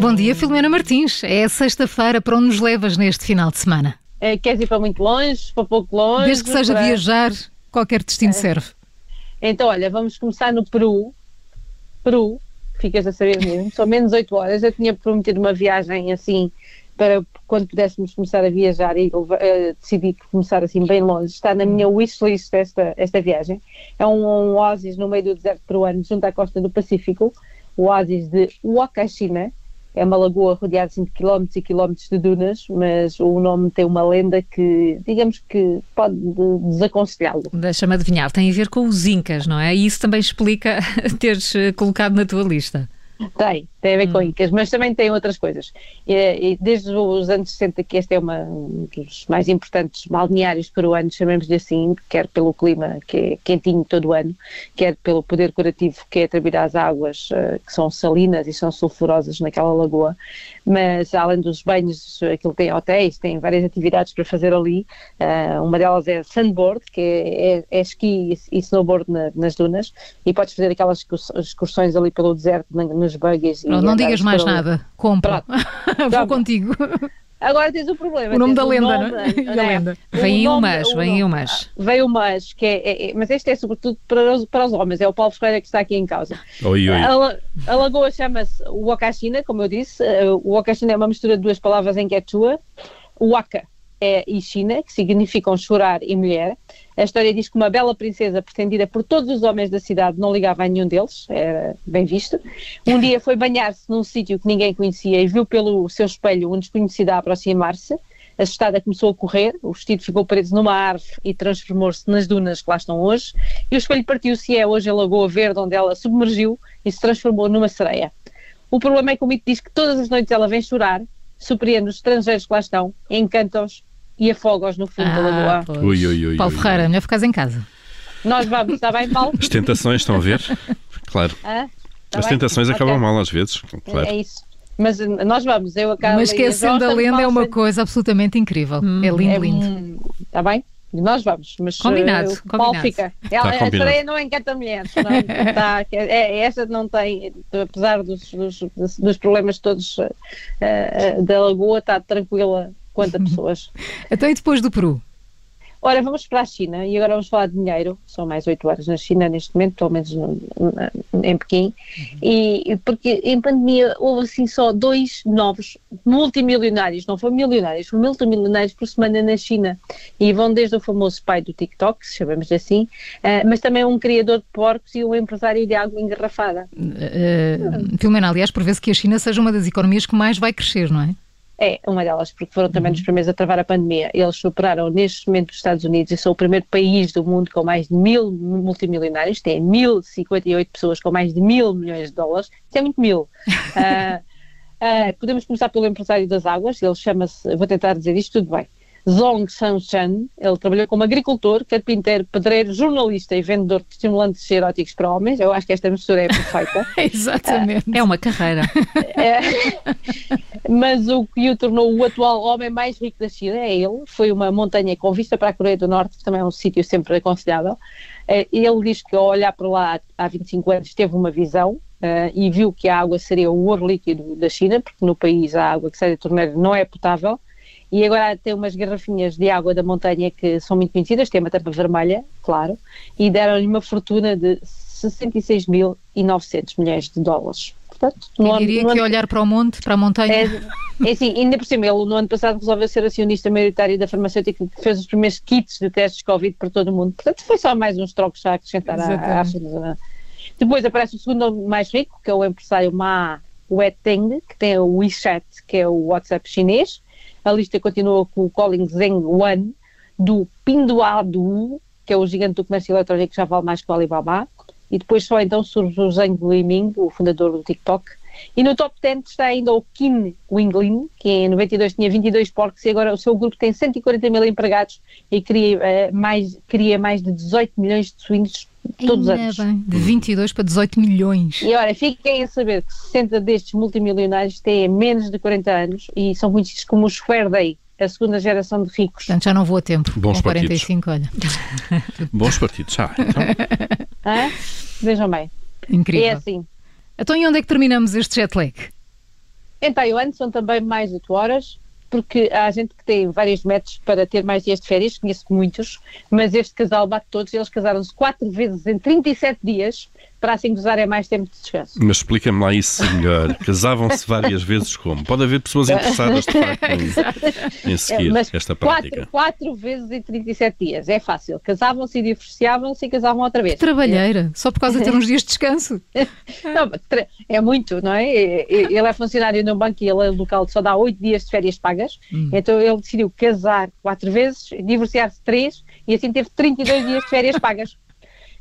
Bom dia, Filomena Martins. É sexta-feira. Para onde nos levas neste final de semana? É, queres ir para muito longe, para pouco longe? Desde que seja para... viajar, qualquer destino serve. Então, olha, vamos começar no Peru. Peru, ficas a saber mesmo, são menos 8 horas. Eu tinha prometido uma viagem assim para quando pudéssemos começar a viajar e uh, decidi começar assim bem longe. Está na minha wishlist esta, esta viagem. É um, um oásis no meio do deserto peruano, junto à costa do Pacífico, o oásis de Huacachina. É uma lagoa rodeada de quilómetros e quilómetros de dunas, mas o nome tem uma lenda que, digamos que, pode desaconselhá-lo. Deixa-me adivinhar, tem a ver com os Incas, não é? E isso também explica teres eh, colocado na tua lista. Tem, tem a ver hum. com Incas, mas também tem outras coisas. E, e desde os anos 60 que este é uma, um dos mais importantes balneários peruanos, chamemos-lhe assim, quer pelo clima que é quentinho todo o ano, quer pelo poder curativo que é atribuído às águas uh, que são salinas e são sulfurosas naquela lagoa, mas além dos banhos, aquilo tem hotéis, tem várias atividades para fazer ali, uh, uma delas é sandboard, que é, é, é esqui e snowboard na, nas dunas, e podes fazer aquelas excursões ali pelo deserto, nos buggies. Não, não digas mais nada, compra, vou contigo. Agora tens o problema. O nome da lenda, nome, não é? E a lenda. Vem umas, vem umas. Vem umas, que é, é, é, mas este é sobretudo para os, para os homens, é o Paulo Ferreira que está aqui em causa. Oi, oi. A, a lagoa chama-se Wakashina, como eu disse. O Wakashina é uma mistura de duas palavras em quechua. Waka é e China, que significam chorar e mulher. A história diz que uma bela princesa pretendida por todos os homens da cidade não ligava a nenhum deles, era bem visto. Um dia foi banhar-se num sítio que ninguém conhecia e viu pelo seu espelho um desconhecido a aproximar-se. Assustada começou a correr, o vestido ficou preso numa árvore e transformou-se nas dunas que lá estão hoje. E o espelho partiu-se e é hoje a Lagoa Verde, onde ela submergiu e se transformou numa sereia. O problema é que o mito diz que todas as noites ela vem chorar, surpreende os estrangeiros que lá estão, encanta-os e afoga-os no fundo ah, da lagoa. Ui, ui, ui, Paulo Ferreira, melhor ficares em casa. Nós vamos, está bem, Paulo? As tentações estão a ver? Claro. Ah, As bem? tentações okay. acabam mal às vezes, claro. É, é isso. Mas nós vamos, eu acabo. Mas esquecendo a lenda é uma coisa absolutamente incrível. Hum, é lindo, é, lindo. Está bem? Nós vamos, mas combinado, uh, Paulo combinado. fica. Ela, tá a sereia não encanta mulheres, não, é? tá, é, essa não tem, apesar dos, dos, dos problemas todos uh, uh, da lagoa, está tranquila quanto a pessoas. Então e depois do Peru? Ora, vamos para a China e agora vamos falar de dinheiro. São mais oito horas na China neste momento, pelo menos no, em Pequim. Uhum. E porque em pandemia houve assim só dois novos multimilionários, não foram milionários, foram multimilionários por semana na China. E vão desde o famoso pai do TikTok, se chamamos assim, uh, mas também um criador de porcos e um empresário de água engarrafada. Uh, Filomena, aliás, prevê-se que a China seja uma das economias que mais vai crescer, não é? É, uma delas, porque foram também uhum. os primeiros a travar a pandemia. Eles superaram neste momento os Estados Unidos e são o primeiro país do mundo com mais de mil multimilionários, tem 1.058 pessoas com mais de mil milhões de dólares, isso é muito mil. uh, uh, podemos começar pelo empresário das águas, ele chama-se, vou tentar dizer isto tudo bem, Zong Shanshan. Ele trabalhou como agricultor, carpinteiro, pedreiro, jornalista e vendedor de estimulantes eróticos para homens. Eu acho que esta mistura é perfeita. Exatamente. Uh, é uma carreira. É, mas o que o tornou o atual homem mais rico da China é ele. Foi uma montanha com vista para a Coreia do Norte, que também é um sítio sempre aconselhável. Uh, ele diz que ao olhar para lá há 25 anos teve uma visão Uh, e viu que a água seria o ouro líquido da China, porque no país a água que sai da torneira não é potável, e agora tem umas garrafinhas de água da montanha que são muito conhecidas, tem uma tampa vermelha, claro, e deram-lhe uma fortuna de 66.900 milhões de dólares. Portanto, Quem diria ano, que ano, olhar para o monte, para a montanha... É, é assim, ainda por cima, ele no ano passado resolveu ser acionista maioritário da farmacêutica que fez os primeiros kits de testes Covid para todo o mundo. Portanto, foi só mais uns trocos a acrescentar à, à Depois aparece o segundo mais rico, que é o empresário Ma Weteng, que tem o WeChat, que é o WhatsApp chinês, a lista continua com o Colin Zheng Wan, do Pinduoduo, que é o gigante do comércio eletrónico que já vale mais que o Alibaba. E depois só então surge o Zheng Weiming, o fundador do TikTok. E no top 10 está ainda o Kim Winglin, que em 92 tinha 22 porcos e agora o seu grupo tem 140 mil empregados e cria, uh, mais, cria mais de 18 milhões de swings todos os anos. Bem, de 22 para 18 milhões. E olha, fiquem a saber que 60 destes multimilionários têm menos de 40 anos e são conhecidos como os Day, a segunda geração de ricos. Portanto, já não vou a tempo. Bons com partidos. 45, olha. Bons partidos, já. Então. Vejam bem. Incrível. É assim. Então, e onde é que terminamos este jet lag? Em Taiwan são também mais 8 horas, porque há gente que tem vários métodos para ter mais dias de férias, conheço muitos, mas este casal bate todos, eles casaram-se quatro vezes em 37 dias, para assim gozarem mais tempo de descanso. Mas explica-me lá isso melhor. Casavam-se várias vezes como? Pode haver pessoas interessadas de facto em, em seguir é, esta prática. Quatro, quatro vezes em 37 dias, é fácil. Casavam-se e divorciavam-se e casavam outra vez. Trabalheira, é. só por causa de ter uns dias de descanso. não, é muito, não é? Ele é funcionário num banco e ele é local só dá oito dias de férias pagas, hum. então ele decidiu casar quatro vezes, divorciar-se três e assim teve 32 dias de férias pagas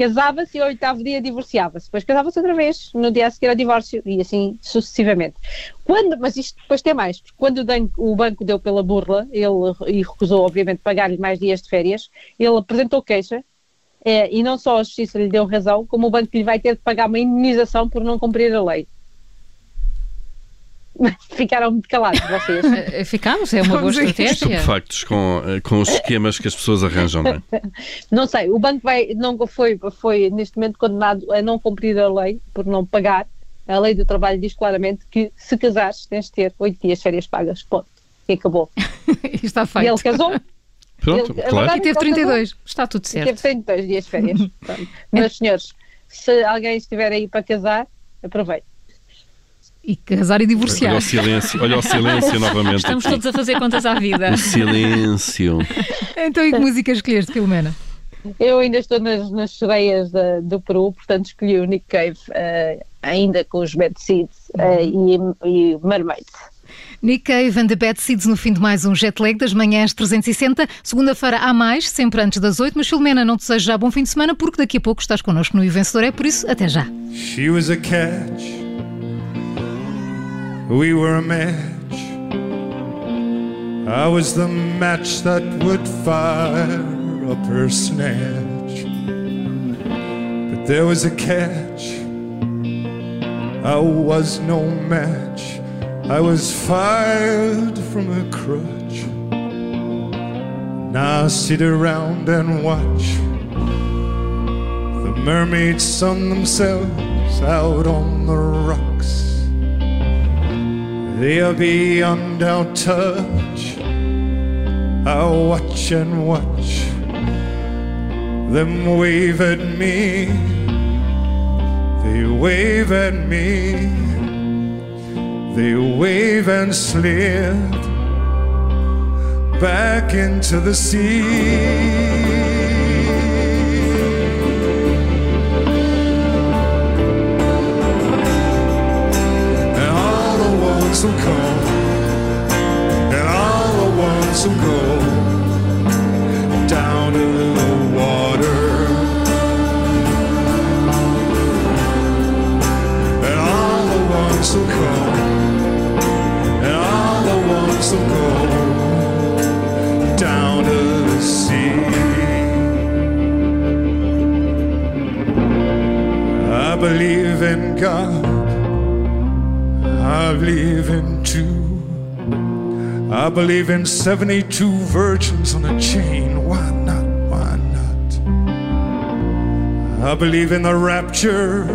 casava-se e ao oitavo dia divorciava-se. Depois casava-se outra vez, no dia a seguir ao divórcio, e assim sucessivamente. Quando, mas isto depois tem mais, porque quando o banco deu pela burla, ele e recusou, obviamente, pagar-lhe mais dias de férias, ele apresentou queixa, é, e não só a justiça lhe deu razão, como o banco lhe vai ter de pagar uma indenização por não cumprir a lei. Ficaram muito calados vocês. Eh, ficámos, é uma boa estratégia. factos com, eh, com os esquemas que as pessoas arranjam, não é? Não sei, o banco vai, não foi, foi neste momento condenado a não cumprir a lei por não pagar. A lei do trabalho diz claramente que se casares tens de ter oito dias de férias pagas. Ponto. E acabou. Está feito. E ele casou. Pronto, ele, claro. E teve 32. Está tudo certo. E teve 32 dias de férias. Meus senhores, se alguém estiver aí para casar, aproveite. E casar e divorciar. Olha o silêncio, olha o silêncio novamente. Estamos aqui. todos a fazer contas à vida. O silêncio. então, e que música escolheste, Filomena? Eu ainda estou nas, nas sereias do Peru, portanto escolhi o Nick Cave, uh, ainda com os Bad Seeds uh, e, e Mermaid. Nick Cave and the Bad Seeds no fim de mais um jet lag das manhãs 360. Segunda-feira há mais, sempre antes das 8. Mas Filomena, não desejo já bom fim de semana porque daqui a pouco estás connosco no E Vencedor. É por isso, até já. She was a catch. We were a match. I was the match that would fire up her snatch. But there was a catch. I was no match. I was fired from a crutch. Now I sit around and watch the mermaids sun themselves out on the rocks. They're beyond our touch. I watch and watch them wave at me. They wave at me. They wave and slip back into the sea. some coal, and all I want some coal down in the water. And all I want some coal, and all I want some coal down to the sea. I believe in God. I believe in two. I believe in 72 virgins on a chain. Why not? Why not? I believe in the rapture,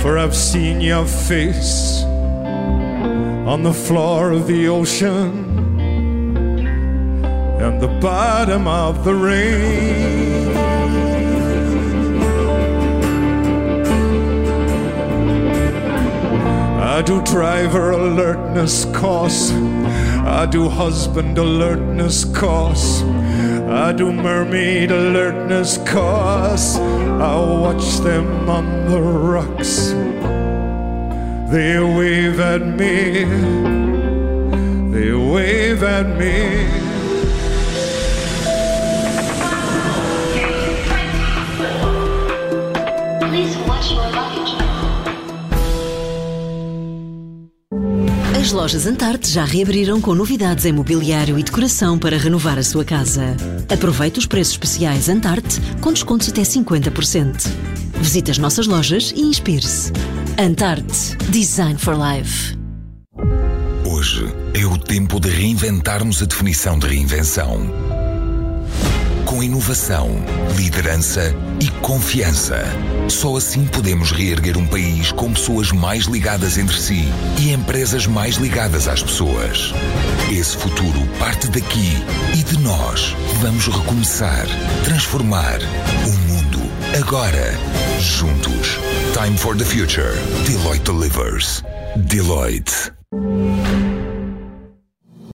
for I've seen your face on the floor of the ocean and the bottom of the rain. I do driver alertness course. I do husband alertness course. I do mermaid alertness course. I watch them on the rocks. They wave at me. They wave at me. As lojas Antarte já reabriram com novidades em mobiliário e decoração para renovar a sua casa. Aproveite os preços especiais Antarte com descontos até 50%. Visite as nossas lojas e inspire-se. Antarte Design for Life. Hoje é o tempo de reinventarmos a definição de reinvenção com inovação, liderança e confiança. Só assim podemos reerguer um país com pessoas mais ligadas entre si e empresas mais ligadas às pessoas. Esse futuro parte daqui e de nós. Vamos recomeçar, transformar o mundo. Agora, juntos. Time for the future. Deloitte delivers. Deloitte.